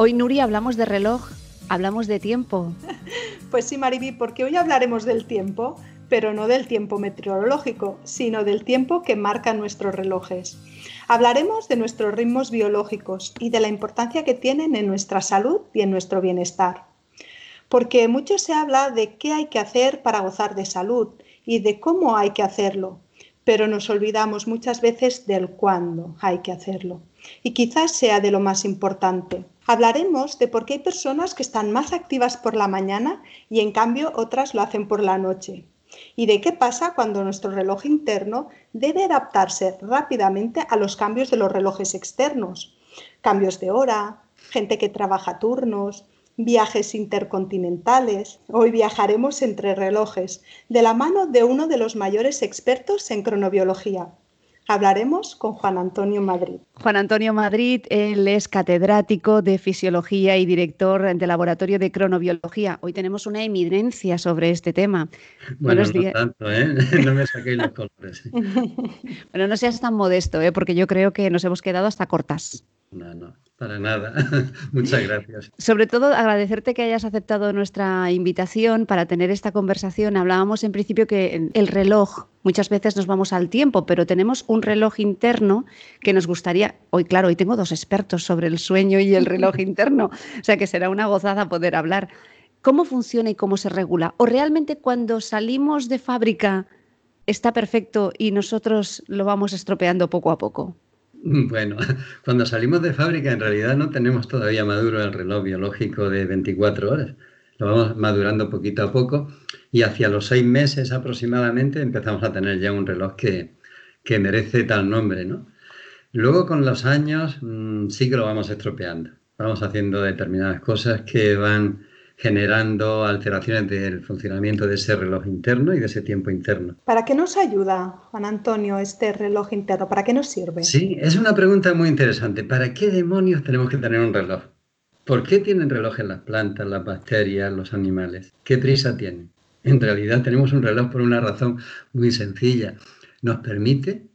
Hoy, Nuria, hablamos de reloj, hablamos de tiempo. Pues sí, Mariby, porque hoy hablaremos del tiempo, pero no del tiempo meteorológico, sino del tiempo que marcan nuestros relojes. Hablaremos de nuestros ritmos biológicos y de la importancia que tienen en nuestra salud y en nuestro bienestar. Porque mucho se habla de qué hay que hacer para gozar de salud y de cómo hay que hacerlo, pero nos olvidamos muchas veces del cuándo hay que hacerlo. Y quizás sea de lo más importante. Hablaremos de por qué hay personas que están más activas por la mañana y en cambio otras lo hacen por la noche. Y de qué pasa cuando nuestro reloj interno debe adaptarse rápidamente a los cambios de los relojes externos. Cambios de hora, gente que trabaja turnos, viajes intercontinentales. Hoy viajaremos entre relojes, de la mano de uno de los mayores expertos en cronobiología. Hablaremos con Juan Antonio Madrid. Juan Antonio Madrid, él es catedrático de Fisiología y director del Laboratorio de Cronobiología. Hoy tenemos una eminencia sobre este tema. Bueno, Buenos días. no tanto, ¿eh? No me saquéis los colores. bueno, no seas tan modesto, ¿eh? porque yo creo que nos hemos quedado hasta cortas. No, no. Para nada. Muchas gracias. Sobre todo agradecerte que hayas aceptado nuestra invitación para tener esta conversación. Hablábamos en principio que el reloj, muchas veces nos vamos al tiempo, pero tenemos un reloj interno que nos gustaría, hoy claro, hoy tengo dos expertos sobre el sueño y el reloj interno, o sea que será una gozada poder hablar. ¿Cómo funciona y cómo se regula? ¿O realmente cuando salimos de fábrica está perfecto y nosotros lo vamos estropeando poco a poco? Bueno, cuando salimos de fábrica en realidad no tenemos todavía maduro el reloj biológico de 24 horas. Lo vamos madurando poquito a poco y hacia los seis meses aproximadamente empezamos a tener ya un reloj que, que merece tal nombre, ¿no? Luego con los años mm, sí que lo vamos estropeando. Vamos haciendo determinadas cosas que van generando alteraciones del funcionamiento de ese reloj interno y de ese tiempo interno. ¿Para qué nos ayuda, Juan Antonio, este reloj interno? ¿Para qué nos sirve? Sí, es una pregunta muy interesante. ¿Para qué demonios tenemos que tener un reloj? ¿Por qué tienen reloj en las plantas, las bacterias, los animales? ¿Qué prisa tienen? En realidad tenemos un reloj por una razón muy sencilla. Nos permite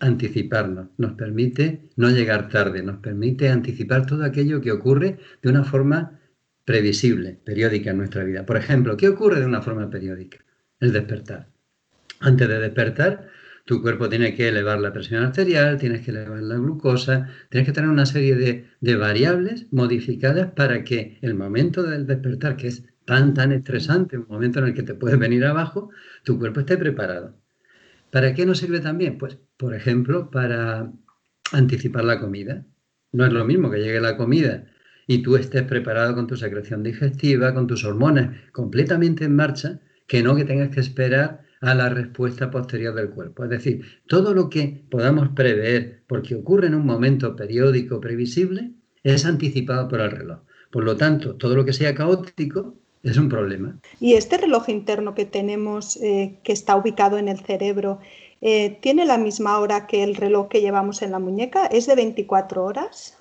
anticiparnos, nos permite no llegar tarde, nos permite anticipar todo aquello que ocurre de una forma previsible, periódica en nuestra vida. Por ejemplo, ¿qué ocurre de una forma periódica? El despertar. Antes de despertar, tu cuerpo tiene que elevar la presión arterial, tienes que elevar la glucosa, tienes que tener una serie de, de, variables modificadas para que el momento del despertar, que es tan, tan estresante, un momento en el que te puedes venir abajo, tu cuerpo esté preparado. ¿Para qué nos sirve también? Pues, por ejemplo, para anticipar la comida. No es lo mismo que llegue la comida y tú estés preparado con tu secreción digestiva, con tus hormonas completamente en marcha, que no que tengas que esperar a la respuesta posterior del cuerpo. Es decir, todo lo que podamos prever porque ocurre en un momento periódico previsible es anticipado por el reloj. Por lo tanto, todo lo que sea caótico es un problema. Y este reloj interno que tenemos, eh, que está ubicado en el cerebro, eh, ¿tiene la misma hora que el reloj que llevamos en la muñeca? ¿Es de 24 horas?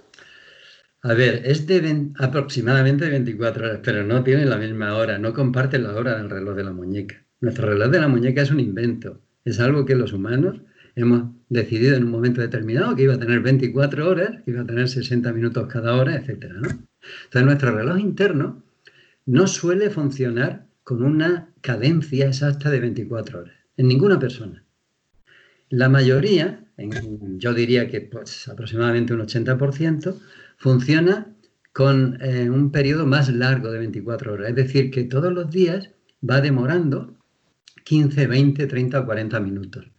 A ver, es de aproximadamente 24 horas, pero no tiene la misma hora, no comparte la hora del reloj de la muñeca. Nuestro reloj de la muñeca es un invento, es algo que los humanos hemos decidido en un momento determinado que iba a tener 24 horas, que iba a tener 60 minutos cada hora, etc. Entonces nuestro reloj interno no suele funcionar con una cadencia exacta de 24 horas, en ninguna persona. La mayoría, yo diría que pues, aproximadamente un 80%, funciona con eh, un periodo más largo de 24 horas. Es decir, que todos los días va demorando 15, 20, 30 o 40 minutos.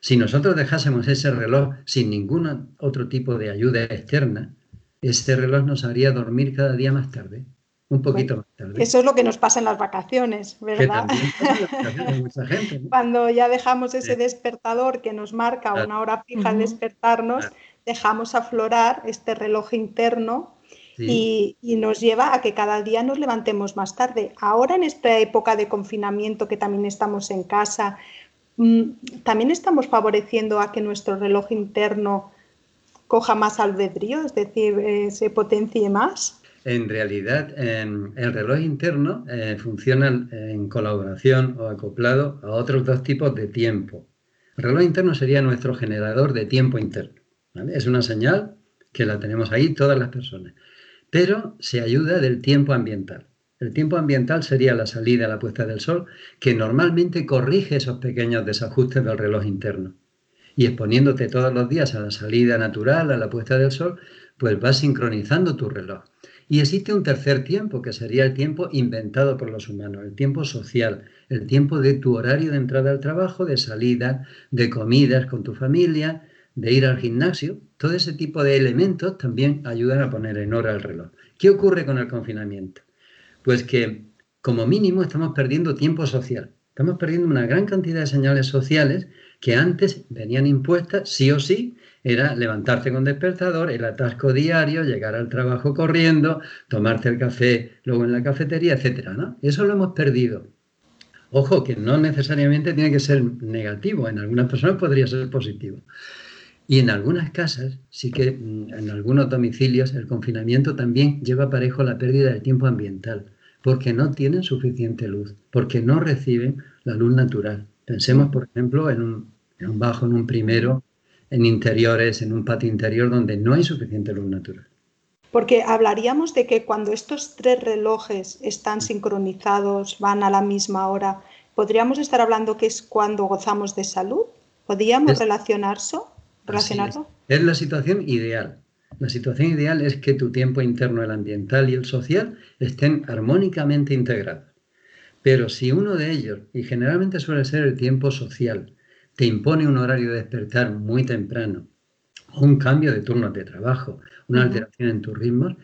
Si nosotros dejásemos ese reloj sin ningún otro tipo de ayuda externa, ese reloj nos haría dormir cada día más tarde, un poquito más tarde. Eso es lo que nos pasa en las vacaciones, ¿verdad? Cuando ya dejamos ese despertador que nos marca una hora fija al despertarnos, dejamos aflorar este reloj interno Y, nos lleva a que cada día nos levantemos más tarde. Ahora en esta época de confinamiento que también estamos en casa, mm, también estamos favoreciendo a que nuestro reloj interno coja más albedrío, es decir, eh, se potencie más. En realidad, el reloj interno eh, funciona en colaboración o acoplado a otros dos tipos de tiempo. El reloj interno sería nuestro generador de tiempo interno. Es una señal que la tenemos ahí todas las personas, pero se ayuda del tiempo ambiental. El tiempo ambiental sería la salida, la puesta del sol, que normalmente corrige esos pequeños desajustes del reloj interno. Y exponiéndote todos los días a la salida natural, a la puesta del sol, pues vas sincronizando tu reloj. Y existe un tercer tiempo, que sería el tiempo inventado por los humanos, el tiempo social, el tiempo de tu horario de entrada al trabajo, de salida, de comidas con tu familia, de ir al gimnasio. Todo ese tipo de elementos también ayudan a poner en hora el reloj. ¿Qué ocurre con el confinamiento? Pues que como mínimo estamos perdiendo tiempo social. Estamos perdiendo una gran cantidad de señales sociales que antes venían impuestas sí o sí era levantarte con despertador, el atasco diario, llegar al trabajo corriendo, tomarte el café luego en la cafetería, etcétera, ¿no? Eso lo hemos perdido. Ojo, que no necesariamente tiene que ser negativo, en algunas personas podría ser positivo. Y en algunas casas, sí que mm, en algunos domicilios, el confinamiento también lleva parejo la pérdida de tiempo ambiental, porque no tienen suficiente luz, porque no reciben la luz natural. Pensemos, por ejemplo, en un, en un bajo, en un primero, en interiores, en un patio interior donde no hay suficiente luz natural. Porque hablaríamos de que cuando estos tres relojes están sincronizados, van a la misma hora, ¿podríamos estar hablando que es cuando gozamos de salud? ¿Podríamos relacionarlo? Es. es la situación ideal. La situación ideal es que tu tiempo interno, el ambiental y el social, estén armónicamente integrados. Pero si uno de ellos, y generalmente suele ser el tiempo social, te impone un horario de despertar muy temprano, o un cambio de turnos de trabajo, una alteración en tus ritmos,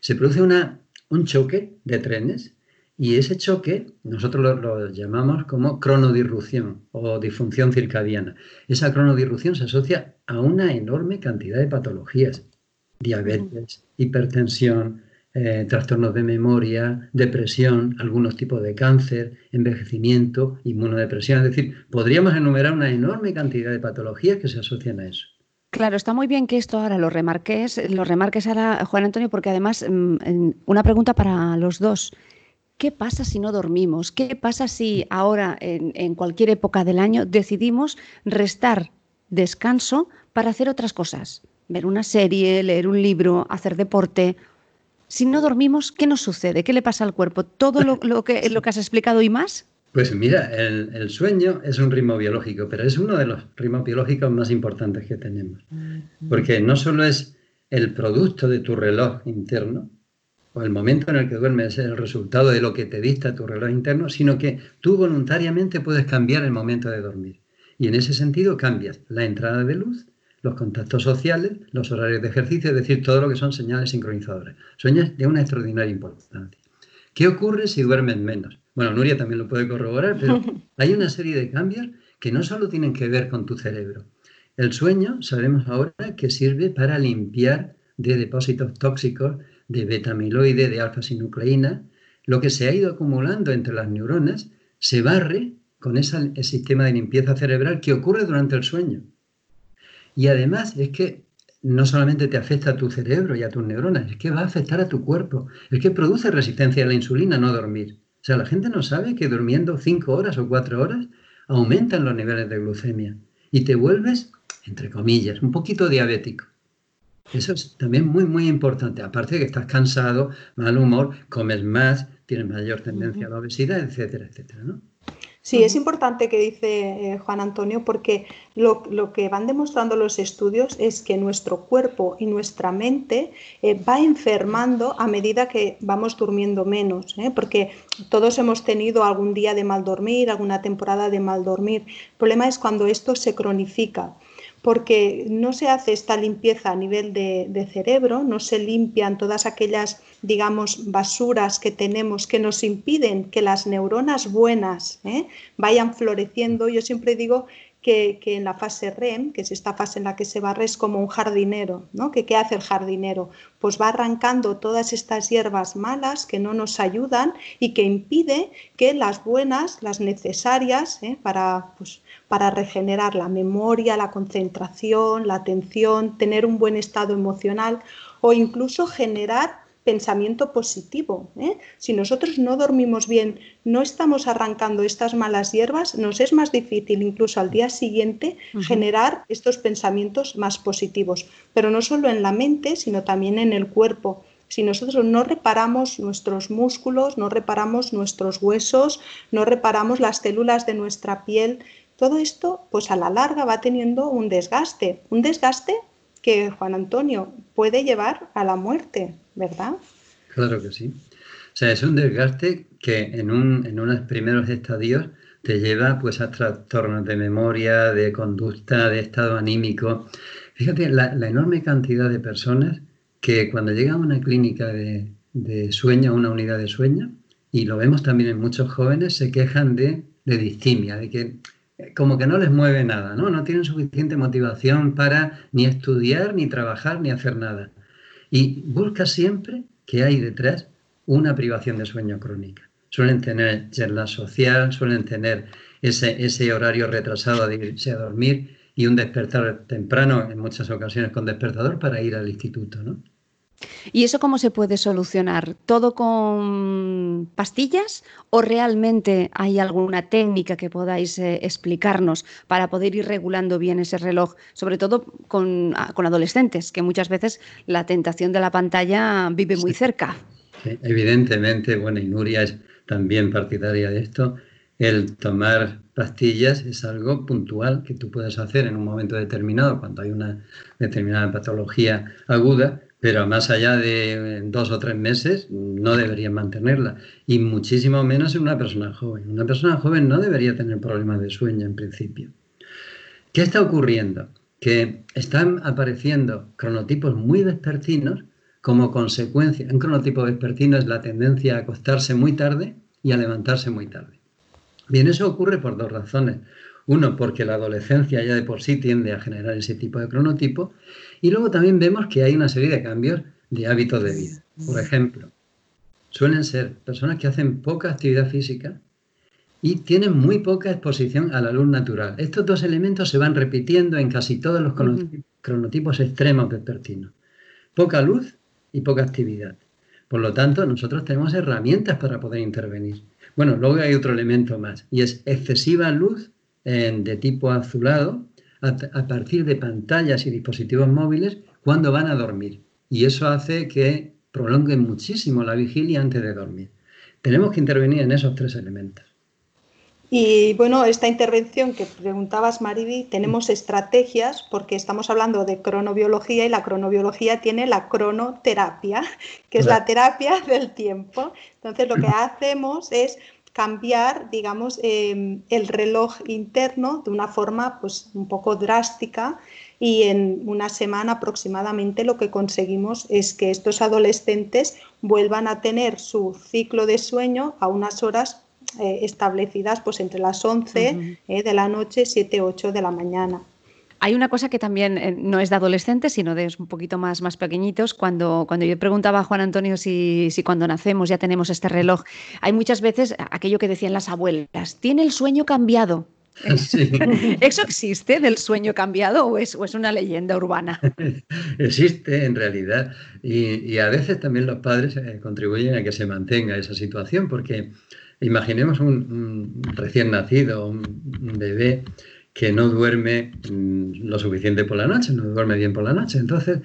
se produce una, un choque de trenes y ese choque nosotros lo, llamamos como cronodirrupción o disfunción circadiana. Esa cronodirrupción se asocia a una enorme cantidad de patologías, diabetes, hipertensión, eh, trastornos de memoria, depresión, algunos tipos de cáncer, envejecimiento, inmunodepresión. Es decir, podríamos enumerar una enorme cantidad de patologías que se asocian a eso. Claro, está muy bien que esto ahora lo remarques, lo remarques ahora, Juan Antonio, porque además mm, una pregunta para los dos. ¿Qué pasa si no dormimos? ¿Qué pasa si ahora, en, en cualquier época del año, decidimos restar descanso para hacer otras cosas? Ver una serie, leer un libro, hacer deporte si no dormimos, ¿qué nos sucede? ¿Qué le pasa al cuerpo? ¿Todo lo, que, lo que has explicado y más? Pues mira, el, sueño es un ritmo biológico, pero es uno de los ritmos biológicos más importantes que tenemos. Porque no solo es el producto de tu reloj interno, o el momento en el que duermes es el resultado de lo que te dicta tu reloj interno, sino que tú voluntariamente puedes cambiar el momento de dormir. Y en ese sentido cambias la entrada de luz, los contactos sociales, los horarios de ejercicio, es decir, todo lo que son señales sincronizadoras. Sueños de una extraordinaria importancia. ¿Qué ocurre si duermes menos? Bueno, Nuria también lo puede corroborar, pero hay una serie de cambios que no solo tienen que ver con tu cerebro. El sueño, sabemos ahora, que sirve para limpiar de depósitos tóxicos de beta-amiloide, de alfa-sinucleína. Lo que se ha ido acumulando entre las neuronas se barre con ese sistema de limpieza cerebral que ocurre durante el sueño. Y además es que no solamente te afecta a tu cerebro y a tus neuronas, es que va a afectar a tu cuerpo. Es que produce resistencia a la insulina no dormir. O sea, la gente no sabe que durmiendo cinco horas o cuatro horas aumentan los niveles de glucemia y te vuelves, entre comillas, un poquito diabético. Eso es también muy, muy importante. Aparte de que estás cansado, mal humor, comes más, tienes mayor tendencia a la obesidad, etcétera, etcétera, ¿no? Sí, es importante que dice eh, Juan Antonio porque lo, que van demostrando los estudios es que nuestro cuerpo y nuestra mente eh, va enfermando a medida que vamos durmiendo menos, ¿eh? porque todos hemos tenido algún día de mal dormir, alguna temporada de mal dormir. El problema es cuando esto se cronifica porque no se hace esta limpieza a nivel de, cerebro, no se limpian todas aquellas, digamos, basuras que tenemos que nos impiden que las neuronas buenas ¿eh? vayan floreciendo. Yo siempre digo que, en la fase REM, que es esta fase en la que se barre, es como un jardinero, ¿no? ¿Que, ¿Qué hace el jardinero? Pues va arrancando todas estas hierbas malas que no nos ayudan y que impide que las buenas, las necesarias ¿eh? para, pues, para regenerar la memoria, la concentración, la atención, tener un buen estado emocional o incluso generar pensamiento positivo. ¿eh? Si nosotros no dormimos bien, no estamos arrancando estas malas hierbas, nos es más difícil incluso al día siguiente generar estos pensamientos más positivos, pero no solo en la mente, sino también en el cuerpo. Si nosotros no reparamos nuestros músculos, no reparamos nuestros huesos, no reparamos las células de nuestra piel, todo esto pues a la larga va teniendo un desgaste, un desgaste que Juan Antonio puede llevar a la muerte, ¿verdad? Claro que sí. O sea, es un desgaste que en, un, en unos primeros estadios te lleva pues a trastornos de memoria, de conducta, de estado anímico. Fíjate la, enorme cantidad de personas que cuando llegan a una clínica de, de, sueño, a una unidad de sueño, y lo vemos también en muchos jóvenes, se quejan de, de distimia, de que como que no les mueve nada, ¿no? No tienen suficiente motivación para ni estudiar, ni trabajar, ni hacer nada. Y busca siempre que hay detrás una privación de sueño crónica. Suelen tener jet social, suelen tener ese, ese horario retrasado de irse a dormir y un despertar temprano, en muchas ocasiones con despertador, para ir al instituto, ¿no? ¿Y eso cómo se puede solucionar? ¿Todo con pastillas o realmente hay alguna técnica que podáis eh, explicarnos para poder ir regulando bien ese reloj, sobre todo con, ah, adolescentes, que muchas veces la tentación de la pantalla vive muy cerca? evidentemente, bueno, y Nuria es también partidaria de esto, el tomar pastillas es algo puntual que tú puedes hacer en un momento determinado, cuando hay una determinada patología aguda, pero más allá de dos o tres meses no deberían mantenerla y muchísimo menos en una persona joven. Una persona joven no debería tener problemas de sueño en principio. ¿Qué está ocurriendo? Que están apareciendo cronotipos muy vespertinos como consecuencia. Un cronotipo vespertino es la tendencia a acostarse muy tarde y a levantarse muy tarde. Bien, eso ocurre por dos razones. Uno, porque la adolescencia ya de por sí tiende a generar ese tipo de cronotipo. Y luego también vemos que hay una serie de cambios de hábitos de vida. Por ejemplo, suelen ser personas que hacen poca actividad física y tienen muy poca exposición a la luz natural. Estos dos elementos se van repitiendo en casi todos los cronotipos extremos vespertinos. Poca luz y poca actividad. Por lo tanto, nosotros tenemos herramientas para poder intervenir. Bueno, luego hay otro elemento más y es excesiva luz de tipo azulado a, partir de pantallas y dispositivos móviles cuando van a dormir. Y eso hace que prolonguen muchísimo la vigilia antes de dormir. Tenemos que intervenir en esos tres elementos. Y bueno, esta intervención que preguntabas, Mariby, tenemos estrategias porque estamos hablando de cronobiología y la cronobiología tiene la cronoterapia, que es la terapia del tiempo. Entonces, lo que hacemos es cambiar, digamos, em, el reloj interno de una forma pues, un poco drástica y en una semana aproximadamente lo que conseguimos es que estos adolescentes vuelvan a tener su ciclo de sueño a unas horas eh, establecidas pues entre las 11 eh, de la noche, 7, 8 de la mañana. Hay una cosa que también eh, no es de adolescentes, sino de un poquito más, más pequeñitos. Cuando, cuando yo preguntaba a Juan Antonio si, si cuando nacemos ya tenemos este reloj, hay muchas veces aquello que decían las abuelas, tiene el sueño cambiado. ¿Eso existe del sueño cambiado o es, o es una leyenda urbana? existe en realidad y, a veces también los padres eh, contribuyen a que se mantenga esa situación porque imaginemos un, recién nacido, un bebé que no duerme mm, lo suficiente por la noche, no duerme bien por la noche. Entonces,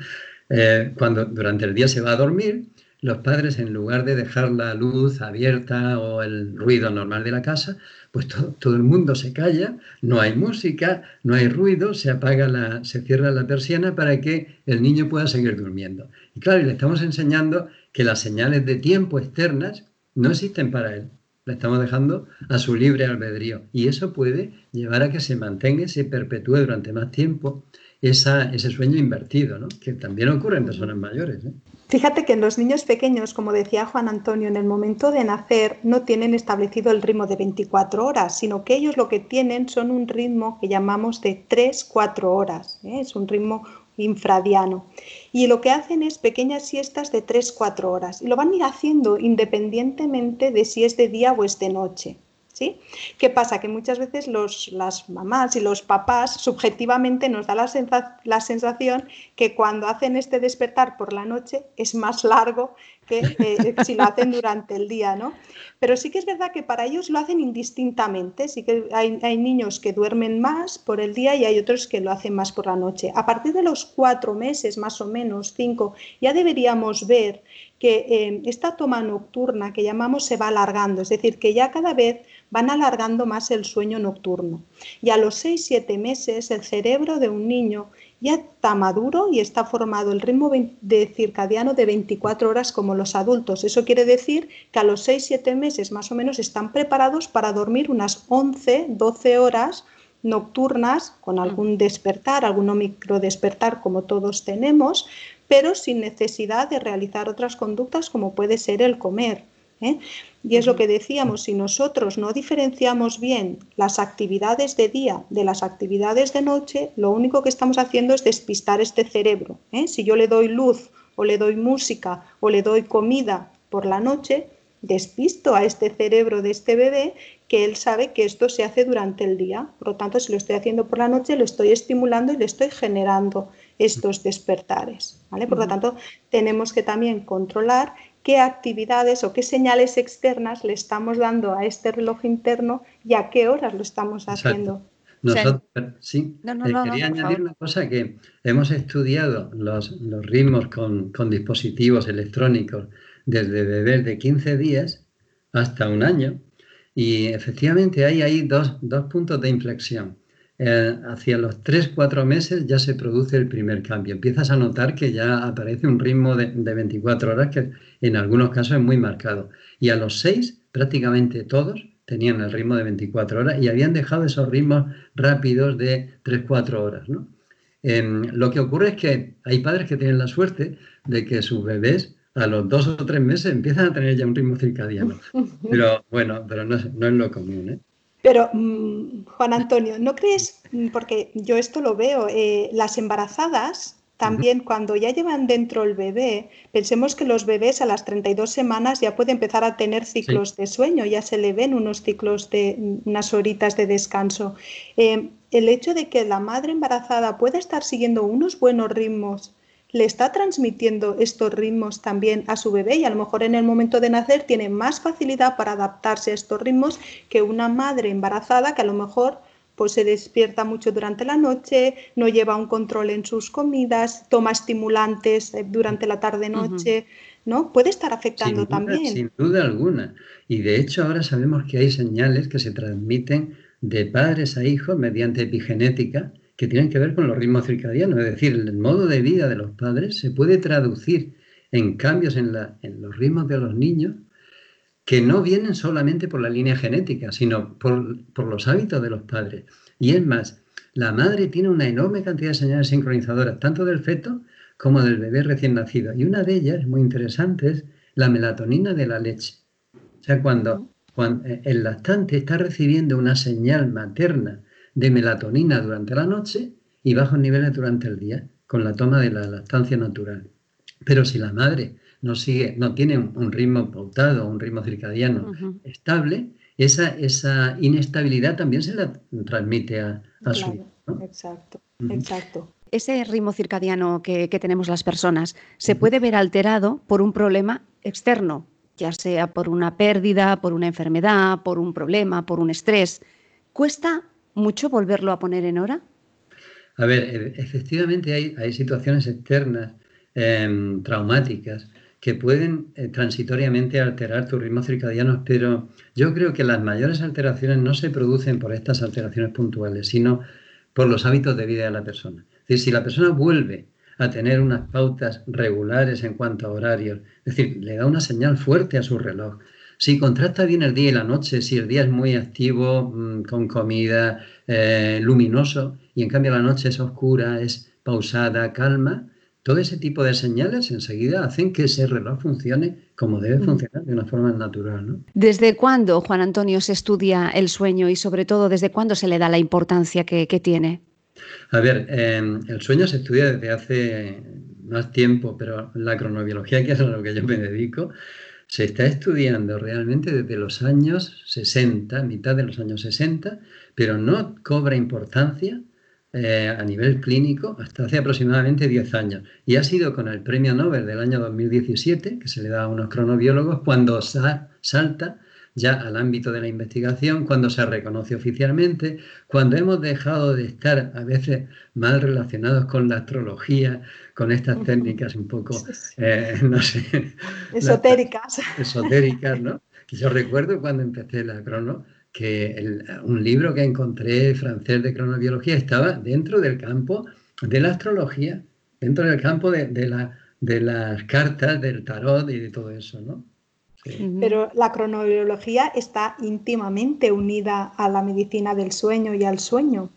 eh, cuando durante el día se va a dormir, los padres, en lugar de dejar la luz abierta o el ruido normal de la casa, pues todo, el mundo se calla, no hay música, no hay ruido, se apaga la, se cierra la persiana para que el niño pueda seguir durmiendo. Y claro, le estamos enseñando que las señales de tiempo externas no existen para él. Le estamos dejando a su libre albedrío. Y eso puede llevar a que se mantenga y se perpetúe durante más tiempo ese sueño invertido, ¿no? que también ocurre en personas mayores. ¿eh? Fíjate que en los niños pequeños, como decía Juan Antonio, en el momento de nacer no tienen establecido el ritmo de 24 horas, sino que ellos lo que tienen son un ritmo que llamamos de 3-4 horas. ¿eh? Es un ritmo infradiano. Y lo que hacen es pequeñas siestas de 3-4 horas. Y lo van a ir haciendo independientemente de si es de día o es de noche. ¿Qué pasa? Que muchas veces las mamás y los papás subjetivamente nos da la, sensación que cuando hacen este despertar por la noche es más largo que eh, si lo hacen durante el día, ¿no? Pero sí que es verdad que para ellos lo hacen indistintamente, sí que hay niños que duermen más por el día y hay otros que lo hacen más por la noche. A partir de los cuatro meses, más o menos, cinco, ya deberíamos ver que eh, esta toma nocturna que llamamos se va alargando, es decir, que ya cada vez van alargando más el sueño nocturno. Y a los 6-7 meses el cerebro de un niño ya está maduro y está formado el ritmo de circadiano de 24 horas como los adultos. Eso quiere decir que a los 6-7 meses más o menos están preparados para dormir unas 11-12 horas nocturnas con mm. algún despertar, algún micro despertar como todos tenemos, pero sin necesidad de realizar otras conductas como puede ser el comer. ¿eh? Y es lo que decíamos, si nosotros no diferenciamos bien las actividades de día de las actividades de noche, lo único que estamos haciendo es despistar este cerebro. ¿eh? Si yo le doy luz o le doy música o le doy comida por la noche, despisto a este cerebro de este bebé que él sabe que esto se hace durante el día. Por lo tanto, si lo estoy haciendo por la noche, lo estoy estimulando y le estoy generando estos despertares. ¿vale? Por lo tanto, tenemos que también controlar qué actividades o qué señales externas le estamos dando a este reloj interno y a qué horas lo estamos haciendo. Nosotros, sí, eh, quería añadir una cosa que hemos estudiado los, ritmos con, con, dispositivos electrónicos desde bebés de 15 días hasta un año y efectivamente hay ahí dos, dos puntos de inflexión. Eh, hacia los 3-4 meses ya se produce el primer cambio. Empiezas a notar que ya aparece un ritmo de, 24 horas que en algunos casos es muy marcado. Y a los 6 prácticamente todos tenían el ritmo de 24 horas y habían dejado esos ritmos rápidos de 3-4 horas. Em, lo que ocurre es que hay padres que tienen la suerte de que sus bebés a los dos o tres meses empiezan a tener ya un ritmo circadiano. Pero bueno, pero no es, no es lo común. ¿eh? Pero, mm, Juan Antonio, ¿no crees, mm, porque yo esto lo veo, eh, las embarazadas también cuando ya llevan dentro el bebé, pensemos que los bebés a las 32 semanas ya pueden empezar a tener ciclos de sueño, ya se le ven unos ciclos de mm, unas horitas de descanso. Eh, el hecho de que la madre embarazada pueda estar siguiendo unos buenos ritmos le está transmitiendo estos ritmos también a su bebé y a lo mejor en el momento de nacer tiene más facilidad para adaptarse a estos ritmos que una madre embarazada que a lo mejor pues se despierta mucho durante la noche, no lleva un control en sus comidas, toma estimulantes eh, durante la tarde-noche, ¿no? Puede estar afectando también. Sin duda alguna. Y de hecho ahora sabemos que hay señales que se transmiten de padres a hijos mediante epigenética que tienen que ver con los ritmos circadianos. Es decir, el modo de vida de los padres se puede traducir en cambios en, los ritmos de los niños que no vienen solamente por la línea genética, sino por, por, los hábitos de los padres. Y es más, la madre tiene una enorme cantidad de señales sincronizadoras, tanto del feto como del bebé recién nacido. Y una de ellas, muy interesante, es la melatonina de la leche. O sea, cuando, cuando el lactante está recibiendo una señal materna de melatonina durante la noche y bajos niveles durante el día, con la toma de la lactancia natural. Pero si la madre no sigue, no tiene un, ritmo pautado, un ritmo circadiano estable, esa, esa inestabilidad también se la transmite a, su hijo. Exacto, exacto. Ese ritmo circadiano que, tenemos las personas se puede ver alterado por un problema externo, ya sea por una pérdida, por una enfermedad, por un problema, por un estrés. ¿Cuesta mucho volverlo a poner en hora? A ver, e, efectivamente hay, situaciones externas em, traumáticas que pueden eh, transitoriamente alterar tus ritmos circadianos, pero yo creo que las mayores alteraciones no se producen por estas alteraciones puntuales, sino por los hábitos de vida de la persona. Es decir, si la persona vuelve a tener unas pautas regulares en cuanto a horarios, es decir, le da una señal fuerte a su reloj, si contrasta bien el día y la noche, si el día es muy activo, mm, con comida, eh, luminoso, y en cambio la noche es oscura, es pausada, calma, todo ese tipo de señales enseguida hacen que ese reloj funcione como debe funcionar, de una forma natural. ¿no? ¿Desde cuándo, Juan Antonio, se estudia el sueño y sobre todo desde cuándo se le da la importancia que, tiene? A ver, em, el sueño se estudia desde hace más tiempo, pero la cronobiología, que es a lo que yo me dedico, se está estudiando realmente desde los años 60, mitad de los años 60, pero no cobra importancia eh, a nivel clínico hasta hace aproximadamente 10 años. Y ha sido con el premio Nobel del año 2017, que se le da a unos cronobiólogos, cuando salta ya al ámbito de la investigación, cuando se reconoce oficialmente, cuando hemos dejado de estar a veces mal relacionados con la astrología, con estas técnicas un poco, eh, no sé, esotéricas. esotéricas, ¿no? Yo recuerdo cuando empecé la crono, que un libro que encontré francés de cronobiología estaba dentro del campo de la astrología, dentro del campo de, la, de las cartas, del tarot y de todo eso, ¿no? Pero la cronobiología está íntimamente unida a la medicina del sueño y al sueño,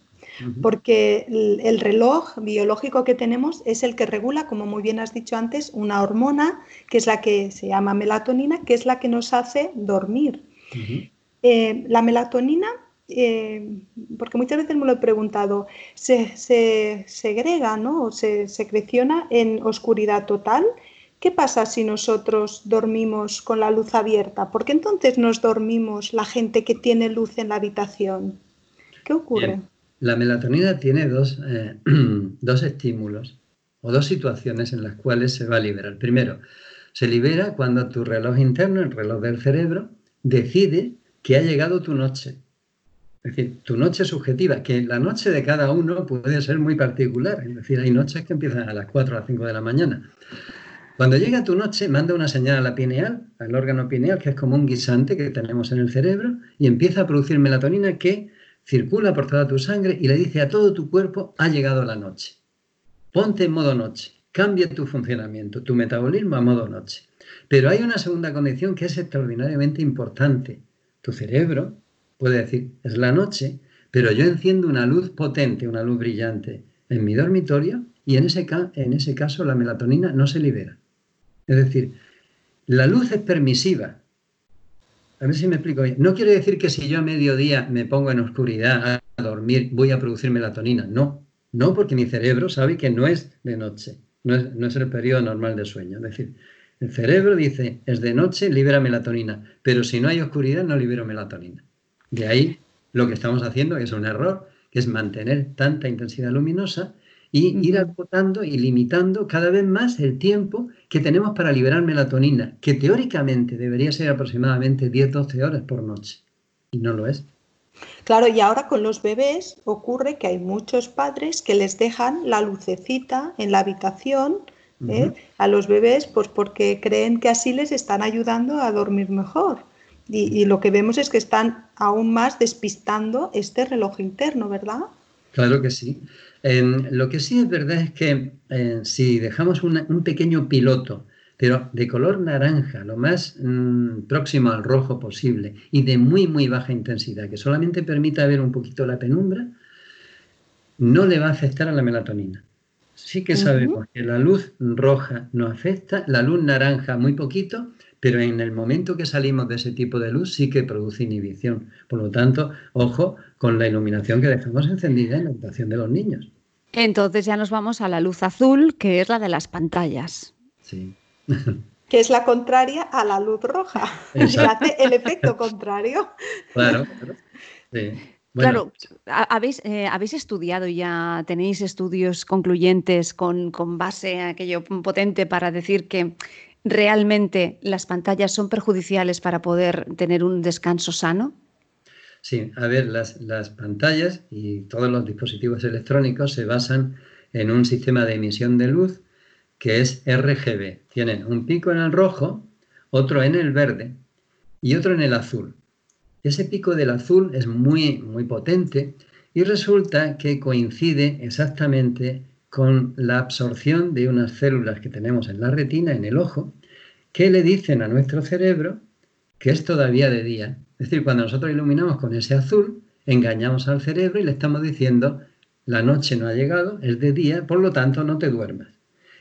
porque el, reloj biológico que tenemos es el que regula, como muy bien has dicho antes, una hormona que es la que se llama melatonina, que es la que nos hace dormir. Eh, la melatonina, eh, porque muchas veces me lo he preguntado, se, segrega ¿no? o se secreciona en oscuridad total. ¿Qué pasa si nosotros dormimos con la luz abierta? ¿Por qué entonces nos dormimos la gente que tiene luz en la habitación? ¿Qué ocurre? La melatonina tiene dos, eh, dos estímulos o dos situaciones en las cuales se va a liberar. Primero, se libera cuando tu reloj interno, el reloj del cerebro, decide que ha llegado tu noche. Es decir, tu noche subjetiva, que la noche de cada uno puede ser muy particular. Es decir, hay noches que empiezan a las 4 o las 5 de la mañana. Cuando llega tu noche, manda una señal a la pineal, al órgano pineal, que es como un guisante que tenemos en el cerebro, y empieza a producir melatonina que circula por toda tu sangre y le dice a todo tu cuerpo, ha llegado la noche. Ponte en modo noche, cambia tu funcionamiento, tu metabolismo a modo noche. Pero hay una segunda condición que es extraordinariamente importante, tu cerebro puede decir, es la noche, pero yo enciendo una luz potente, una luz brillante en mi dormitorio y en ese, en ese caso la melatonina no se libera. Es decir, la luz es permisiva. A ver si me explico bien. No quiere decir que si yo a mediodía me pongo en oscuridad a dormir voy a producir melatonina. No, no porque mi cerebro sabe que no es de noche, no es, no es el periodo normal de sueño. Es decir, el cerebro dice, es de noche, libera melatonina, pero si no hay oscuridad, no libero melatonina. De ahí lo que estamos haciendo, que es un error, que es mantener tanta intensidad luminosa y ir acotando y limitando cada vez más el tiempo que tenemos para liberar melatonina, que teóricamente debería ser aproximadamente 10-12 horas por noche, y no lo es. Claro, y ahora con los bebés ocurre que hay muchos padres que les dejan la lucecita en la habitación ¿eh? a los bebés, pues porque creen que así les están ayudando a dormir mejor. Y, lo que vemos es que están aún más despistando este reloj interno, ¿verdad? Claro que sí. Em, lo que sí es verdad es que eh, si dejamos un pequeño piloto, pero de color naranja, lo más mm, próximo al rojo posible y de muy, muy baja intensidad, que solamente permita ver un poquito la penumbra, no le va a afectar a la melatonina. Sí que sabemos que la luz roja no afecta, la luz naranja muy poquito, pero en el momento que salimos de ese tipo de luz sí que produce inhibición. Por lo tanto, ojo con la iluminación que dejamos encendida en la habitación de los niños. Entonces ya nos vamos a la luz azul, que es la de las pantallas. Sí. que es la contraria a la luz roja. Y hace el efecto contrario. Claro, claro. Sí claro, habéis, eh, habéis estudiado ya, tenéis estudios concluyentes con, con base aquello potente para decir que realmente las pantallas son perjudiciales para poder tener un descanso sano? Sí, a ver, las, las, pantallas y todos los dispositivos electrónicos se basan en un sistema de emisión de luz que es RGB. Tienen un pico en el rojo, otro en el verde y otro en el azul. Ese pico del azul es muy, muy potente y resulta que coincide exactamente con la absorción de unas células que tenemos en la retina, en el ojo, que le dicen a nuestro cerebro que es todavía de día. Es decir, cuando nosotros iluminamos con ese azul, engañamos al cerebro y le estamos diciendo, la noche no ha llegado, es de día, por lo tanto no te duermas.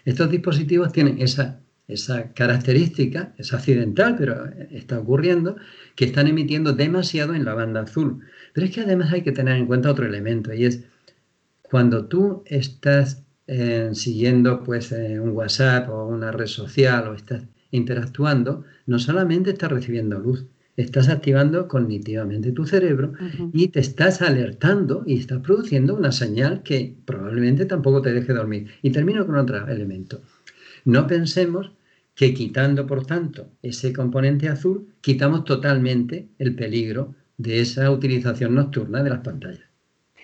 Estos dispositivos tienen esa, esa característica, es accidental, pero está ocurriendo, que están emitiendo demasiado en la banda azul. Pero es que además hay que tener en cuenta otro elemento y es cuando tú estás eh, siguiendo pues eh, un WhatsApp o una red social o estás interactuando, no solamente estás recibiendo luz, estás activando cognitivamente tu cerebro y te estás alertando y estás produciendo una señal que probablemente tampoco te deje dormir. Y termino con otro elemento. No pensemos que quitando, por tanto, ese componente azul, quitamos totalmente el peligro de esa utilización nocturna de las pantallas.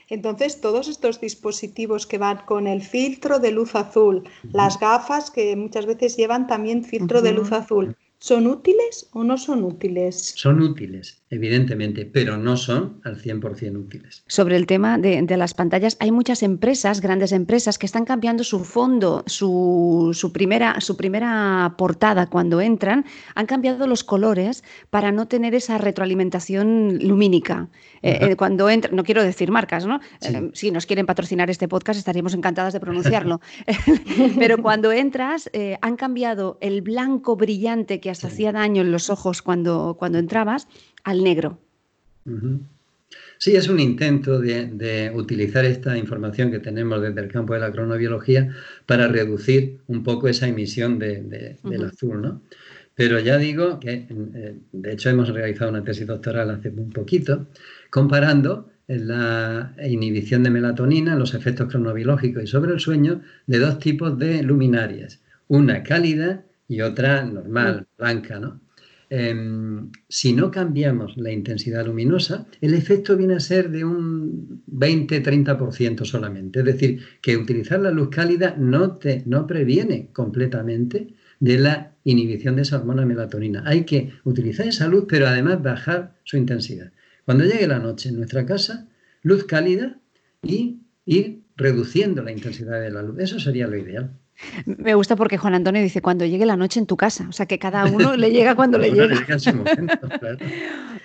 Entonces, todos estos dispositivos que van con el filtro de luz azul, las gafas que muchas veces llevan también filtro de luz azul, ¿Son útiles o no son útiles? Son útiles, evidentemente, pero no son al 100% útiles. Sobre el tema de, las pantallas, hay muchas empresas, grandes empresas, que están cambiando su fondo, su, primera, su primera portada cuando entran, han cambiado los colores para no tener esa retroalimentación lumínica. Eh, eh, cuando entran, no quiero decir marcas, ¿no? Eh, si nos quieren patrocinar este podcast, estaríamos encantadas de pronunciarlo. pero cuando entras, han cambiado el blanco brillante que hasta hacía daño en los ojos cuando, cuando entrabas, al negro. Sí, es un intento de, utilizar esta información que tenemos desde el campo de la cronobiología para reducir un poco esa emisión de, del azul, ¿no? Pero ya digo que, eh, de hecho, hemos realizado una tesis doctoral hace un poquito, comparando la inhibición de melatonina, los efectos cronobiológicos y sobre el sueño de dos tipos de luminarias, una cálida y otra normal, blanca, ¿no? Em, si no cambiamos la intensidad luminosa, el efecto viene a ser de un 20-30% solamente. Es decir, que utilizar la luz cálida no, te, no previene completamente de la inhibición de esa hormona melatonina. Hay que utilizar esa luz, pero además bajar su intensidad. Cuando llegue la noche en nuestra casa, luz cálida y ir reduciendo la intensidad de la luz. Eso sería lo ideal. Me gusta porque Juan Antonio dice cuando llegue la noche en tu casa, o sea que cada uno le llega cuando le llega.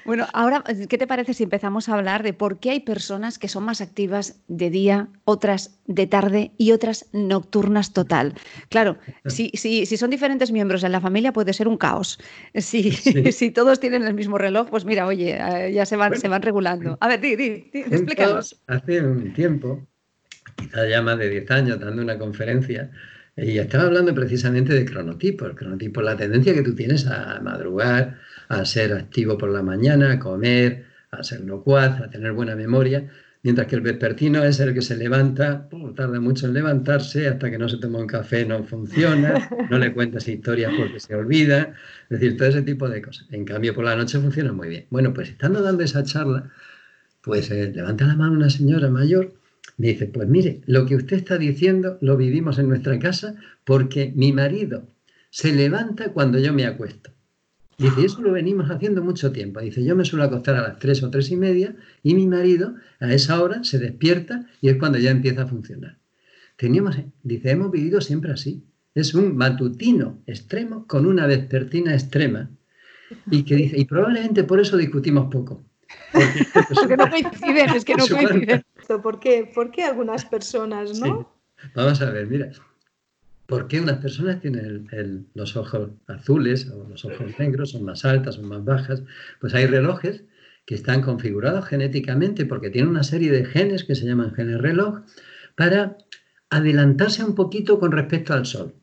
Bueno, ahora, ¿qué te parece si empezamos a hablar de por qué hay personas que son más activas de día, otras de tarde y otras nocturnas total? Claro, si, si, si son diferentes miembros en la familia puede ser un caos. Si, si todos tienen el mismo reloj, pues mira, oye, eh, ya se van, se van regulando. A ver, di, di, explícanos. Hace un tiempo, quizá ya más de 10 años, dando una conferencia, y estaba hablando precisamente de cronotipos. El cronotipo es la tendencia que tú tienes a madrugar, a ser activo por la mañana, a comer, a ser locuaz, a tener buena memoria, mientras que el vespertino es el que se levanta, tarda mucho en levantarse, hasta que no se toma un café no funciona, no le cuentas historias porque se olvida, es decir, todo ese tipo de cosas. En cambio, por la noche funciona muy bien. Bueno, pues estando dando esa charla, pues eh, levanta la mano una señora mayor me dice, pues mire, lo que usted está diciendo lo vivimos en nuestra casa porque mi marido se levanta cuando yo me acuesto. Dice, eso lo venimos haciendo mucho tiempo. Dice, yo me suelo acostar a las tres o tres y media y mi marido a esa hora se despierta y es cuando ya empieza a funcionar. Teníamos, dice, hemos vivido siempre así. Es un matutino extremo con una vespertina extrema. Y que dice, y probablemente por eso discutimos poco. Porque, no coinciden, es que no coinciden. ¿Por qué? ¿Por qué algunas personas, no? Vamos a ver, mira. ¿Por qué unas personas tienen los ojos azules o los ojos negros? Son más altas, son más bajas. Pues hay relojes que están configurados genéticamente porque tienen una serie de genes que se llaman genes reloj para adelantarse un poquito con respecto al sol.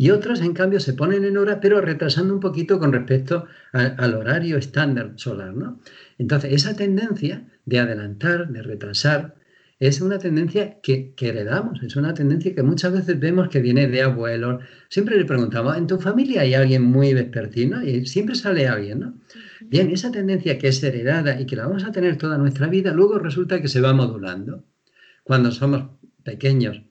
Y otros, en cambio, se ponen en hora, pero retrasando un poquito con respecto al horario estándar solar. ¿no? Entonces, esa tendencia de adelantar, de retrasar, es una tendencia que, heredamos, es una tendencia que muchas veces vemos que viene de abuelos. Siempre le preguntamos, ¿en tu familia hay alguien muy vespertino? Y siempre sale alguien, ¿no? Bien, esa tendencia que es heredada y que la vamos a tener toda nuestra vida, luego resulta que se va modulando. Cuando somos pequeños,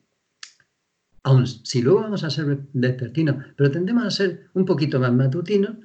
aun si luego vamos a ser vespertinos, pero tendemos a ser un poquito más matutinos,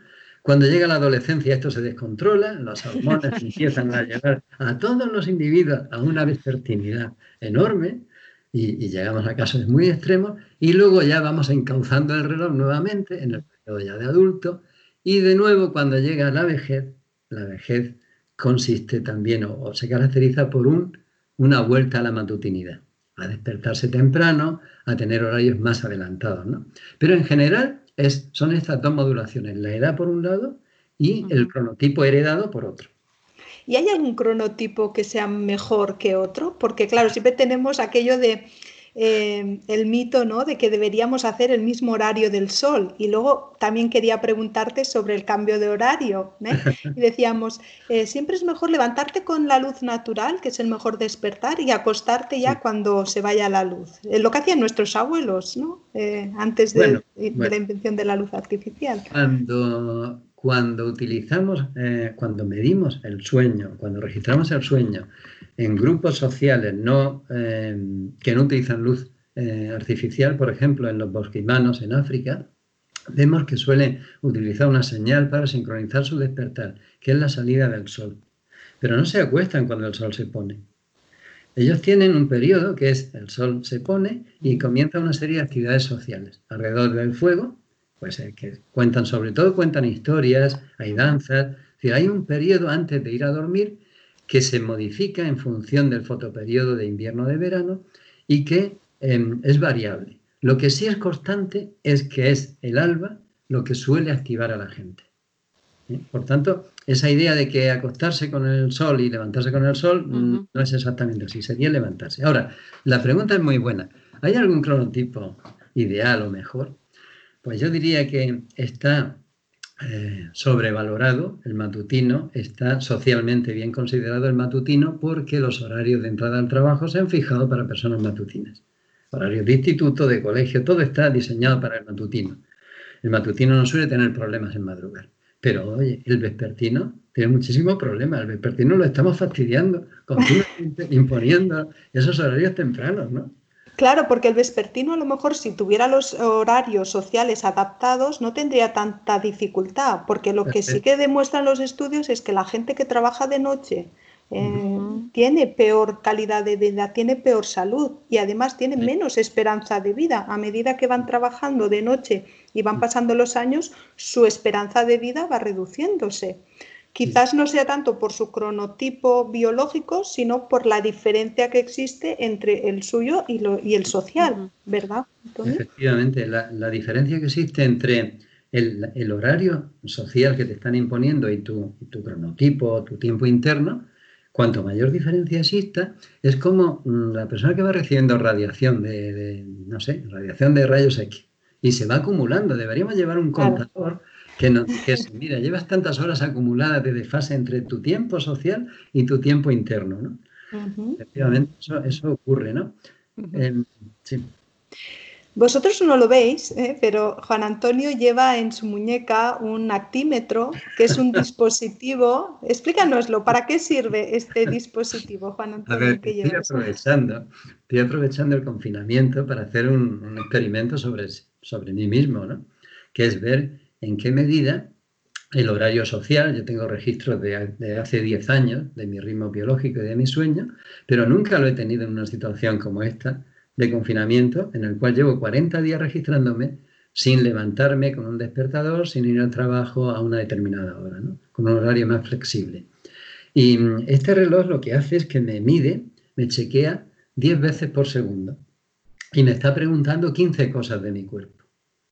cuando llega la adolescencia esto se descontrola, las hormonas empiezan a llegar a todos los individuos a una vespertinidad enorme y, llegamos a casos muy extremos y luego ya vamos encauzando el reloj nuevamente en el periodo ya de adulto Y de nuevo, cuando llega la vejez, la vejez consiste también o, se caracteriza por un, una vuelta a la matutinidad, a despertarse temprano, a tener horarios más adelantados. ¿no? Pero en general es, son estas dos modulaciones, la edad por un lado y el cronotipo heredado por otro. ¿Y hay algún cronotipo que sea mejor que otro? Porque claro, siempre tenemos aquello de eh, el mito ¿no? de que deberíamos hacer el mismo horario del sol. Y luego también quería preguntarte sobre el cambio de horario. ¿eh? Y decíamos, eh, siempre es mejor levantarte con la luz natural, que es el mejor despertar, y acostarte ya cuando se vaya la luz. lo que hacían nuestros abuelos, ¿no? antes de, la invención de la luz artificial. Cuando, cuando utilizamos, cuando medimos el sueño, cuando registramos el sueño, en grupos sociales no, eh, que no utilizan luz eh, artificial, por ejemplo, en los bosquimanos en África, vemos que suelen utilizar una señal para sincronizar su despertar, que es la salida del sol. Pero no se acuestan cuando el sol se pone. Ellos tienen un periodo que es el sol se pone y comienza una serie de actividades sociales alrededor del fuego, pues que cuentan sobre todo, cuentan historias, hay danzas, es hay un periodo antes de ir a dormir que se modifica en función del fotoperiodo de invierno de verano y que em, es variable. Lo que sí es constante es que es el alba lo que suele activar a la gente. ¿eh? Por tanto, esa idea de que acostarse con el sol y levantarse con el sol mm, no es exactamente así, sería levantarse. Ahora, la pregunta es muy buena. ¿Hay algún cronotipo ideal o mejor? Pues yo diría que está eh, sobrevalorado el matutino, está socialmente bien considerado el matutino porque los horarios de entrada al trabajo se han fijado para personas matutinas. Horarios de instituto, de colegio, todo está diseñado para el matutino. El matutino no suele tener problemas en madrugar. Pero oye, el vespertino tiene muchísimos problemas. El vespertino lo estamos fastidiando, continuamente imponiendo esos horarios tempranos, ¿no? Claro, porque el vespertino a lo mejor si tuviera los horarios sociales adaptados no tendría tanta dificultad, porque lo que sí que demuestran los estudios es que la gente que trabaja de noche eh, tiene peor calidad de vida, tiene peor salud y además tiene menos esperanza de vida. A medida que van trabajando de noche y van pasando los años, su esperanza de vida va reduciéndose. Quizás no sea tanto por su cronotipo biológico, sino por la diferencia que existe entre el suyo y, y el social, ¿verdad? Efectivamente, la, diferencia que existe entre el, horario social que te están imponiendo y tu, tu cronotipo, tu tiempo interno, cuanto mayor diferencia exista, es como mm, la persona que va recibiendo radiación de, no sé, radiación de rayos X y se va acumulando. Deberíamos llevar un contador que, no, que mira, llevas tantas horas acumuladas de desfase entre tu tiempo social y tu tiempo interno, ¿no? Efectivamente, eso, ocurre, ¿no? Em, sí. Vosotros no lo veis, ¿eh? pero Juan Antonio lleva en su muñeca un actímetro, que es un dispositivo. Explícanoslo, ¿para qué sirve este dispositivo, Juan Antonio? estoy, aprovechando, estoy aprovechando el confinamiento para hacer un, experimento sobre, sobre mí mismo, ¿no? que es ver en qué medida el horario social, yo tengo registros de, hace 10 años de mi ritmo biológico y de mi sueño, pero nunca lo he tenido en una situación como esta de confinamiento, en el cual llevo 40 días registrándome sin levantarme con un despertador, sin ir al trabajo a una determinada hora, con un horario más flexible. Y este reloj lo que hace es que me mide, me chequea 10 veces por segundo y me está preguntando 15 cosas de mi cuerpo.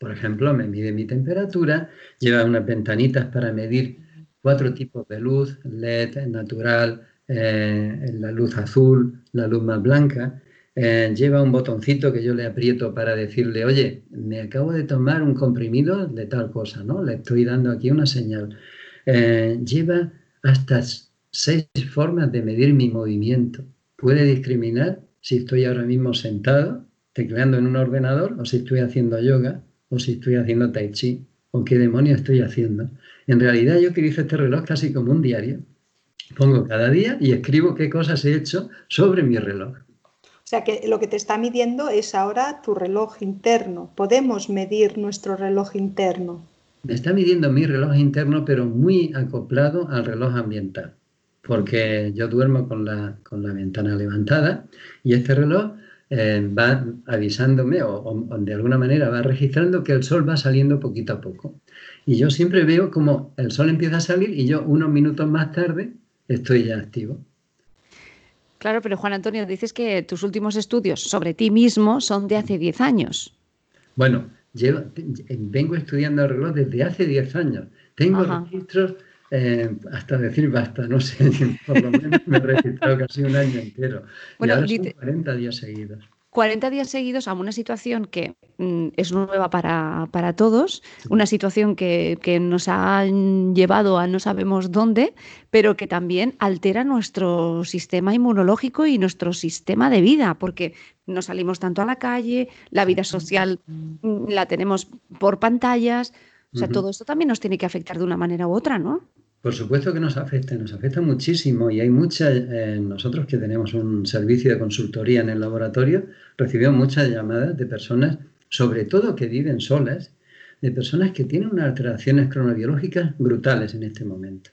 Por ejemplo, me mide mi temperatura, lleva unas ventanitas para medir cuatro tipos de luz, LED, natural, eh, la luz azul, la luz más blanca. Eh, lleva un botoncito que yo le aprieto para decirle, oye, me acabo de tomar un comprimido de tal cosa, ¿no? Le estoy dando aquí una señal. Eh, lleva hasta seis formas de medir mi movimiento. Puede discriminar si estoy ahora mismo sentado, tecleando en un ordenador, o si estoy haciendo yoga, o si estoy haciendo tai chi o qué demonio estoy haciendo. En realidad yo utilizo este reloj casi como un diario. Pongo cada día y escribo qué cosas he hecho sobre mi reloj. O sea que lo que te está midiendo es ahora tu reloj interno. Podemos medir nuestro reloj interno. Me está midiendo mi reloj interno, pero muy acoplado al reloj ambiental. Porque yo duermo con la, con la ventana levantada y este reloj eh, va avisándome o, de alguna manera va registrando que el sol va saliendo poquito a poco. Y yo siempre veo como el sol empieza a salir y yo unos minutos más tarde estoy ya activo. Claro, pero Juan Antonio, dices que tus últimos estudios sobre ti mismo son de hace 10 años. Bueno, vengo estudiando el reloj desde hace 10 años. Tengo registros eh, hasta decir basta, no sé, por lo menos me he registrado casi un año entero. Bueno, y ahora son 40 días seguidos. 40 días seguidos a una situación que mm, es nueva para, todos, una situación que, nos ha llevado a no sabemos dónde, pero que también altera nuestro sistema inmunológico y nuestro sistema de vida, porque no salimos tanto a la calle, la vida social mm, la tenemos por pantallas, o sea, todo esto también nos tiene que afectar de una manera u otra, ¿no? Por supuesto que nos afecta, nos afecta muchísimo y hay muchas, eh, nosotros que tenemos un servicio de consultoría en el laboratorio, recibimos muchas llamadas de personas, sobre todo que viven solas, de personas que tienen unas alteraciones cronobiológicas brutales en este momento,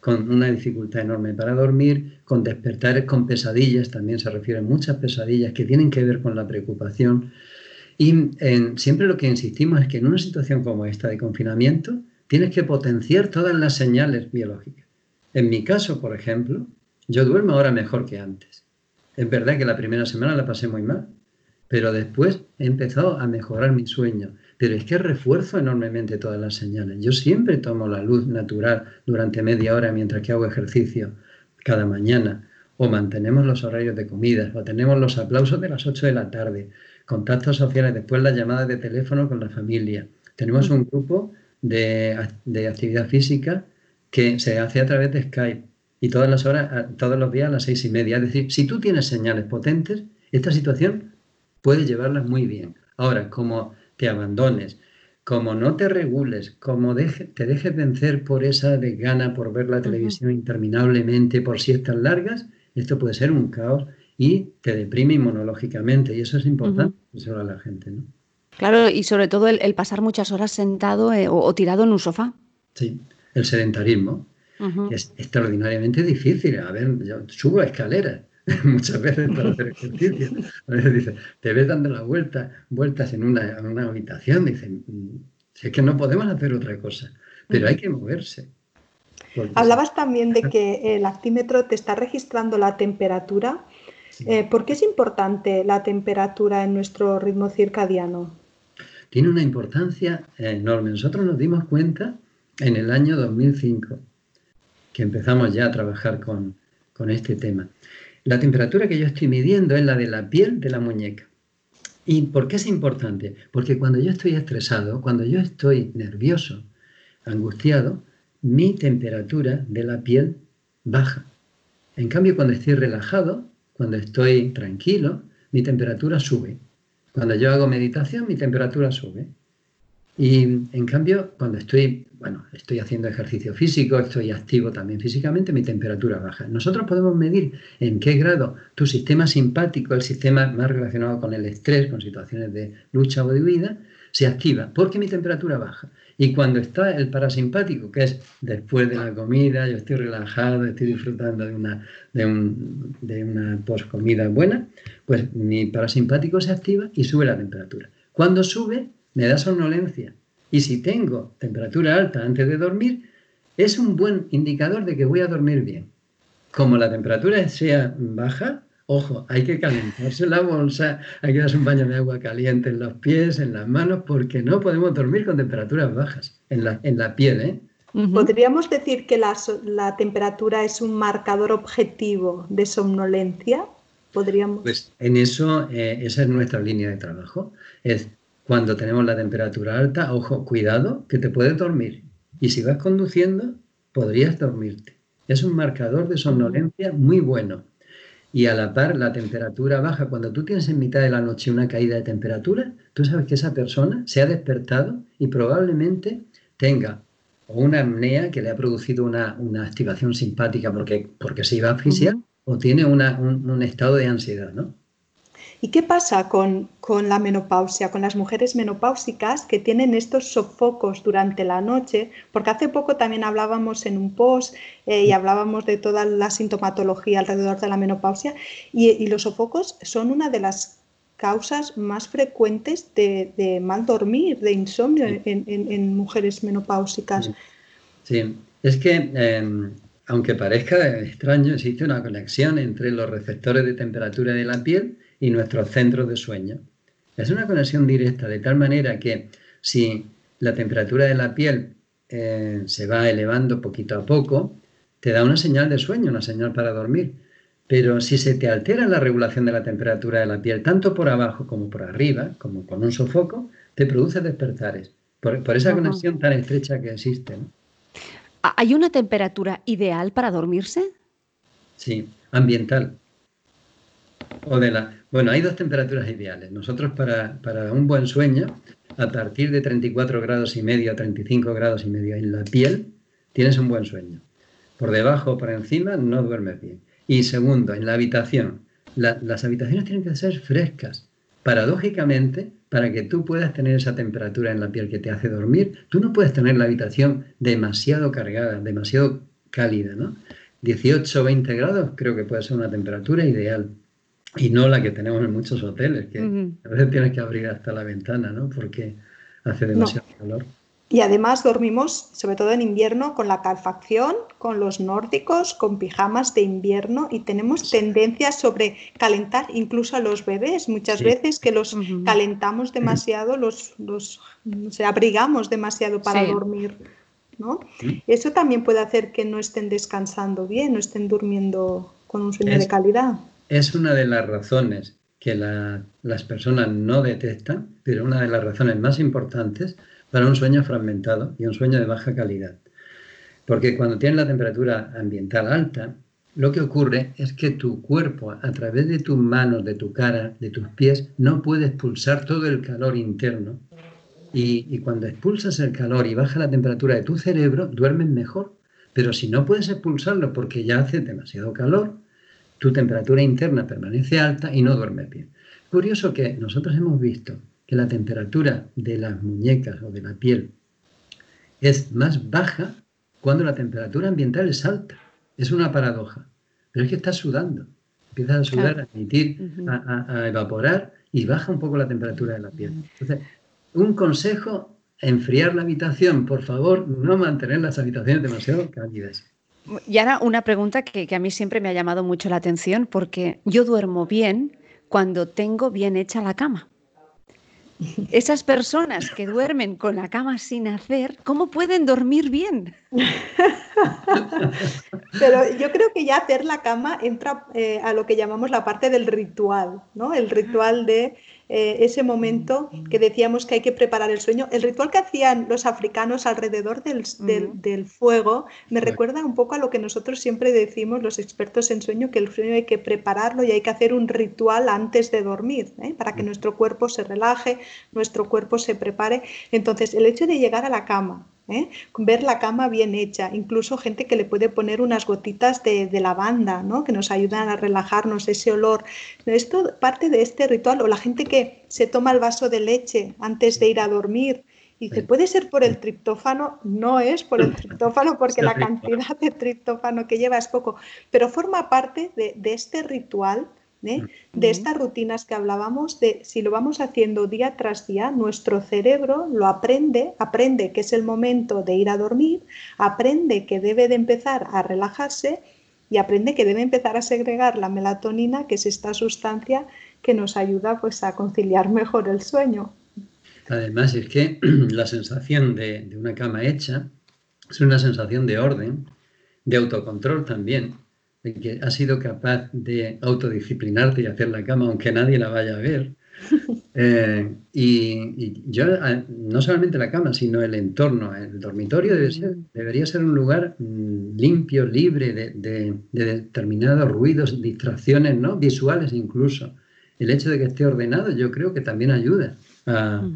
con una dificultad enorme para dormir, con despertares, con pesadillas, también se refieren muchas pesadillas que tienen que ver con la preocupación. Y siempre lo que insistimos es que en una situación como esta de confinamiento, tienes que potenciar todas las señales biológicas. En mi caso, por ejemplo, yo duermo ahora mejor que antes. Es verdad que la primera semana la pasé muy mal, pero después he empezado a mejorar mi sueño. Pero es que refuerzo enormemente todas las señales. Yo siempre tomo la luz natural durante media hora mientras que hago ejercicio cada mañana. O mantenemos los horarios de comida, o tenemos los aplausos de las 8 de la tarde, contactos sociales, después las llamadas de teléfono con la familia. Tenemos un grupo de, actividad física que se hace a través de Skype y todas las horas, todos los días a las seis y media. Es decir, si tú tienes señales potentes, esta situación puedes llevarlas muy bien. Ahora, como te abandones, como no te regules, como te dejes vencer por esa desgana por ver la televisión interminablemente, por siestas largas, esto puede ser un caos y te deprime inmunológicamente. Y eso es importante uh a la gente, ¿no? Claro, y sobre todo el, pasar muchas horas sentado eh, o, tirado en un sofá. Sí, el sedentarismo es extraordinariamente difícil. A ver, yo subo escaleras muchas veces para hacer ejercicio. A veces dice, te ves dando la vuelta, vueltas en una, habitación. Dicen, mm, si es que no podemos hacer otra cosa, pero hay que moverse. Hablabas también de que el actímetro te está registrando la temperatura. Eh, ¿Por qué es importante la temperatura en nuestro ritmo circadiano? tiene una importancia enorme. Nosotros nos dimos cuenta en el año 2005, que empezamos ya a trabajar con, este tema. La temperatura que yo estoy midiendo es la de la piel de la muñeca. ¿Y por qué es importante? Porque cuando yo estoy estresado, cuando yo estoy nervioso, angustiado, mi temperatura de la piel baja. En cambio, cuando estoy relajado, cuando estoy tranquilo, mi temperatura sube. Cuando yo hago meditación, mi temperatura sube. Y en cambio, cuando estoy, bueno, estoy haciendo ejercicio físico, estoy activo también físicamente, mi temperatura baja. Nosotros podemos medir en qué grado tu sistema simpático, el sistema más relacionado con el estrés, con situaciones de lucha o de vida, se activa porque mi temperatura baja. Y cuando está el parasimpático, que es después de la comida, yo estoy relajado, estoy disfrutando de una, de, un, de una poscomida buena, pues mi parasimpático se activa y sube la temperatura. Cuando sube, me da somnolencia. Y si tengo temperatura alta antes de dormir, es un buen indicador de que voy a dormir bien. Como la temperatura sea baja, Ojo, hay que calentarse la bolsa, hay que darse un baño de agua caliente en los pies, en las manos, porque no podemos dormir con temperaturas bajas en la, en la piel. ¿eh? ¿Podríamos decir que la, temperatura es un marcador objetivo de somnolencia? ¿Podríamos? Pues en eso, eh, esa es nuestra línea de trabajo. Es cuando tenemos la temperatura alta, ojo, cuidado, que te puedes dormir. Y si vas conduciendo, podrías dormirte. Es un marcador de somnolencia muy bueno y a la par la temperatura baja. Cuando tú tienes en mitad de la noche una caída de temperatura, tú sabes que esa persona se ha despertado y probablemente tenga una apnea que le ha producido una, activación simpática porque, porque se iba a asfixiar o tiene un, un, estado de ansiedad, ¿no? ¿Y qué pasa con, la menopausia, con las mujeres menopáusicas que tienen estos sofocos durante la noche? Porque hace poco también hablábamos en un post eh, y hablábamos de toda la sintomatología alrededor de la menopausia y, los sofocos son una de las causas más frecuentes de, mal dormir, de insomnio en, mujeres menopáusicas. Sí, es que em, aunque parezca extraño, existe una conexión entre los receptores de temperatura de la piel y nuestros centros de sueño. Es una conexión directa, de tal manera que si la temperatura de la piel eh, se va elevando poquito a poco, te da una señal de sueño, una señal para dormir. Pero si se te altera la regulación de la temperatura de la piel, tanto por abajo como por arriba, como con un sofoco, te produce despertares, por, esa conexión tan estrecha que existe. ¿Hay una temperatura ideal para dormirse? Sí, ambiental. O de la, bueno, hay dos temperaturas ideales. Nosotros para, para un buen sueño, a partir de 34 grados y medio a 35 grados y medio en la piel, tienes un buen sueño. Por debajo o por encima no duermes bien. Y segundo, en la habitación. las habitaciones tienen que ser frescas. Paradójicamente, para que tú puedas tener esa temperatura en la piel que te hace dormir, tú no puedes tener la habitación demasiado cargada, demasiado cálida, ¿no? 18 o 20 grados creo que puede ser una temperatura ideal y no la que tenemos en muchos hoteles, que a veces tienes que abrir hasta la ventana, ¿no? Porque hace demasiado calor. Y además dormimos, sobre todo en invierno, con la calefacción, con los nórdicos, con pijamas de invierno y tenemos tendencias sobre calentar incluso a los bebés. Muchas veces que los calentamos demasiado, los, los abrigamos demasiado para dormir. ¿no? Eso también puede hacer que no estén descansando bien, no estén durmiendo con un sueño de calidad. Es una de las razones que las personas no detectan, pero una de las razones más importantes para un sueño fragmentado y un sueño de baja calidad. Porque cuando tienes la temperatura ambiental alta, lo que ocurre es que tu cuerpo, a través de tus manos, de tu cara, de tus pies, no puede expulsar todo el calor interno. Y, cuando expulsas el calor y baja la temperatura de tu cerebro, duermes mejor. Pero si no puedes expulsarlo porque ya hace demasiado calor, tu temperatura interna permanece alta y no duermes bien. Curioso que nosotros hemos visto que la temperatura de las muñecas o de la piel es más baja cuando la temperatura ambiental es alta. Es una paradoja. Pero es que estás sudando. Empiezas a sudar, a emitir, a, evaporar y baja un poco la temperatura de la piel. Entonces, un consejo, enfriar la habitación. Por favor, no mantener las habitaciones demasiado cálidas. Y ahora una pregunta que, que a mí siempre me ha llamado mucho la atención porque yo duermo bien cuando tengo bien hecha la cama. Esas personas que duermen con la cama sin hacer, ¿cómo pueden dormir bien? Pero yo creo que ya hacer la cama entra eh, a lo que llamamos la parte del ritual, ¿no? El ritual de eh, ese momento que decíamos que hay que preparar el sueño. El ritual que hacían los africanos alrededor del, fuego me recuerda un poco a lo que nosotros siempre decimos los expertos en sueño, que el sueño hay que prepararlo y hay que hacer un ritual antes de dormir, ¿eh? para que nuestro cuerpo se relaje, nuestro cuerpo se prepare. Entonces, el hecho de llegar a la cama, ¿eh? ver la cama bien hecha, incluso gente que le puede poner unas gotitas de, lavanda, ¿no? que nos ayudan a relajarnos, ese olor. Esto parte de este ritual, o la gente que se toma el vaso de leche antes de ir a dormir. Y dice, ¿puede ser por el triptófano? No es por el triptófano porque la cantidad de triptófano que lleva es poco, pero forma parte de, de este ritual ¿eh? de estas rutinas que hablábamos, de si lo vamos haciendo día tras día, nuestro cerebro lo aprende, aprende que es el momento de ir a dormir, aprende que debe de empezar a relajarse y aprende que debe empezar a segregar la melatonina, que es esta sustancia que nos ayuda pues, a conciliar mejor el sueño. Además, es que la sensación de, de una cama hecha es una sensación de orden, de autocontrol también, que has sido capaz de autodisciplinarte y hacer la cama aunque nadie la vaya a ver. Eh, y, yo, no solamente la cama, sino el entorno, el dormitorio debería ser un lugar mm, limpio, libre de, determinados ruidos, distracciones, ¿no? visuales incluso. El hecho de que esté ordenado yo creo que también ayuda a,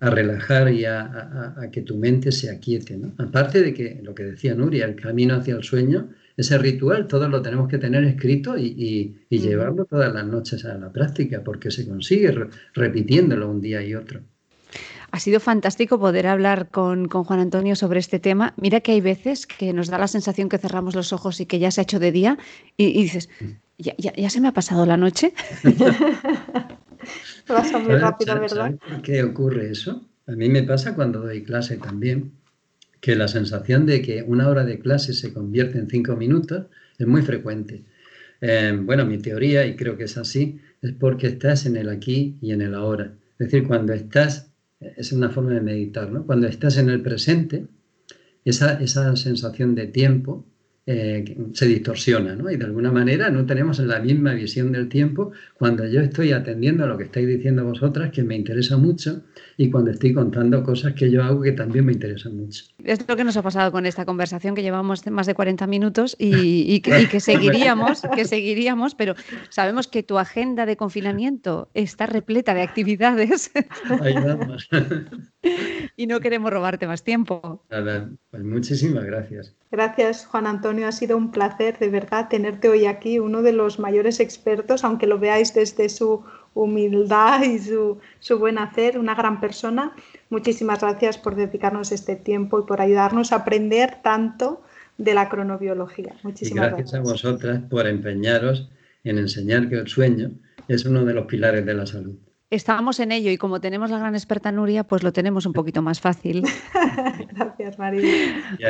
relajar y a, que tu mente se aquiete. Aparte de que lo que decía Nuria, el camino hacia el sueño ese ritual todos lo tenemos que tener escrito y, llevarlo todas las noches a la práctica, porque se consigue repitiéndolo un día y otro. Ha sido fantástico poder hablar con, Juan Antonio sobre este tema. Mira que hay veces que nos da la sensación que cerramos los ojos y que ya se ha hecho de día y, dices, ¿Ya, se me ha pasado la noche. Pasa muy rápido, ¿verdad? por qué ocurre eso? A mí me pasa cuando doy clase también, que la sensación de que una hora de clase se convierte en cinco minutos es muy frecuente. Eh, bueno, mi teoría, y creo que es así, es porque estás en el aquí y en el ahora. Es decir, cuando estás, es una forma de meditar, ¿no? Cuando estás en el presente, esa, esa sensación de tiempo eh, se distorsiona, ¿no? Y de alguna manera no tenemos la misma visión del tiempo cuando yo estoy atendiendo a lo que estáis diciendo vosotras, que me interesa mucho, y cuando estoy contando cosas que yo hago que también me interesan mucho. Es lo que nos ha pasado con esta conversación, que llevamos más de 40 minutos y, que, seguiríamos, que seguiríamos, pero sabemos que tu agenda de confinamiento está repleta de actividades. y no queremos robarte más tiempo. Nada, pues muchísimas gracias. Gracias, Juan Antonio. Ha sido un placer, de verdad, tenerte hoy aquí, uno de los mayores expertos, aunque lo veáis desde su humildad y su, su buen hacer, una gran persona. Muchísimas gracias por dedicarnos este tiempo y por ayudarnos a aprender tanto de la cronobiología. Muchísimas gracias. Gracias a vosotras por empeñaros en enseñar que el sueño es uno de los pilares de la salud. Estábamos en ello y como tenemos la gran experta Nuria, pues lo tenemos un poquito más fácil. Gracias, María.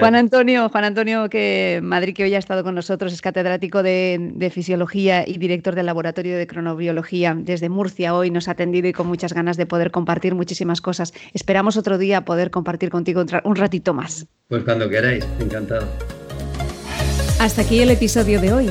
Juan Antonio, Juan Antonio, que Madrid que hoy ha estado con nosotros, es catedrático de, fisiología y director del laboratorio de cronobiología desde Murcia. Hoy nos ha atendido y con muchas ganas de poder compartir muchísimas cosas. Esperamos otro día poder compartir contigo un ratito más. Pues cuando queráis, encantado. Hasta aquí el episodio de hoy.